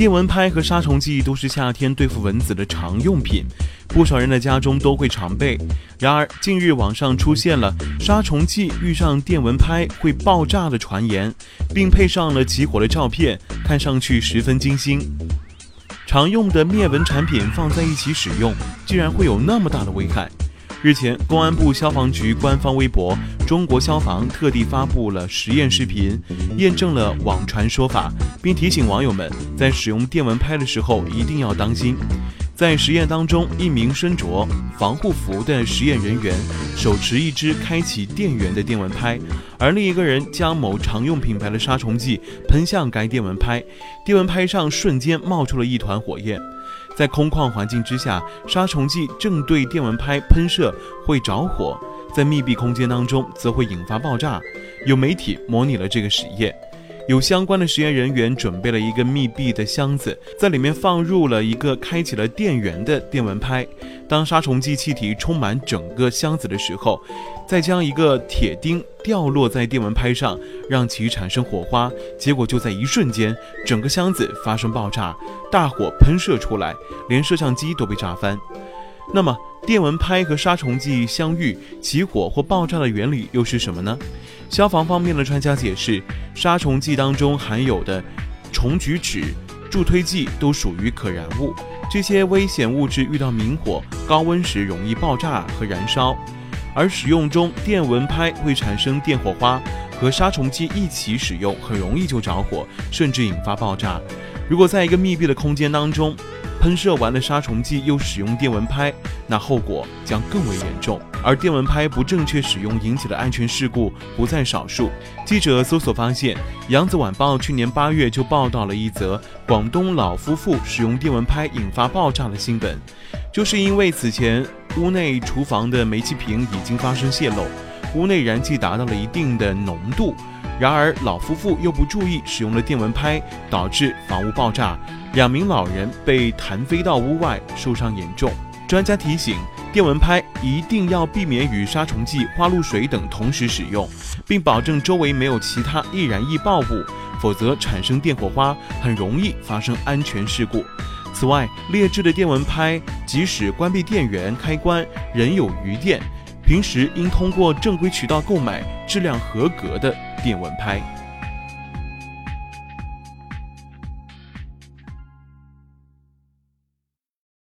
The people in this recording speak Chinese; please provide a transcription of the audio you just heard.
电蚊拍和杀虫剂都是夏天对付蚊子的常用品，不少人的家中都会常备。然而，近日网上出现了杀虫剂遇上电蚊拍会爆炸的传言，并配上了起火的照片，看上去十分惊心。常用的灭蚊产品放在一起使用，竟然会有那么大的危害？日前，公安部消防局官方微博“中国消防”特地发布了实验视频，验证了网传说法，并提醒网友们在使用电蚊拍的时候一定要当心。在实验当中，一名身着防护服的实验人员手持一支开启电源的电蚊拍，而另一个人将某常用品牌的杀虫剂喷向该电蚊拍，电蚊拍上瞬间冒出了一团火焰。在空旷环境之下，杀虫剂正对电蚊拍喷射会着火；在密闭空间当中，则会引发爆炸。有媒体模拟了这个实验，有相关的实验人员准备了一个密闭的箱子，在里面放入了一个开启了电源的电蚊拍。当杀虫剂气体充满整个箱子的时候，再将一个铁钉掉落在电蚊拍上，让其产生火花。结果就在一瞬间，整个箱子发生爆炸，大火喷射出来，连摄像机都被炸翻。那么，电蚊拍和杀虫剂相遇起火或爆炸的原理又是什么呢？消防方面的专家解释，杀虫剂当中含有的虫菊酯、助推剂都属于可燃物。这些危险物质遇到明火、高温时容易爆炸和燃烧，而使用中电蚊拍会产生电火花，和杀虫剂一起使用很容易就着火，甚至引发爆炸。如果在一个密闭的空间当中，喷射完了杀虫剂又使用电蚊拍，那后果将更为严重。而电蚊拍不正确使用引起的安全事故不在少数。记者搜索发现，《扬子晚报》去年八月就报道了一则广东老夫妇使用电蚊拍引发爆炸的新闻，就是因为此前屋内厨房的煤气瓶已经发生泄漏，屋内燃气达到了一定的浓度。然而，老夫妇又不注意使用了电蚊拍，导致房屋爆炸，两名老人被弹飞到屋外，受伤严重。专家提醒，电蚊拍一定要避免与杀虫剂、花露水等同时使用，并保证周围没有其他易燃易爆物，否则产生电火花，很容易发生安全事故。此外，劣质的电蚊拍即使关闭电源开关，仍有余电。平时应通过正规渠道购买质量合格的电蚊拍。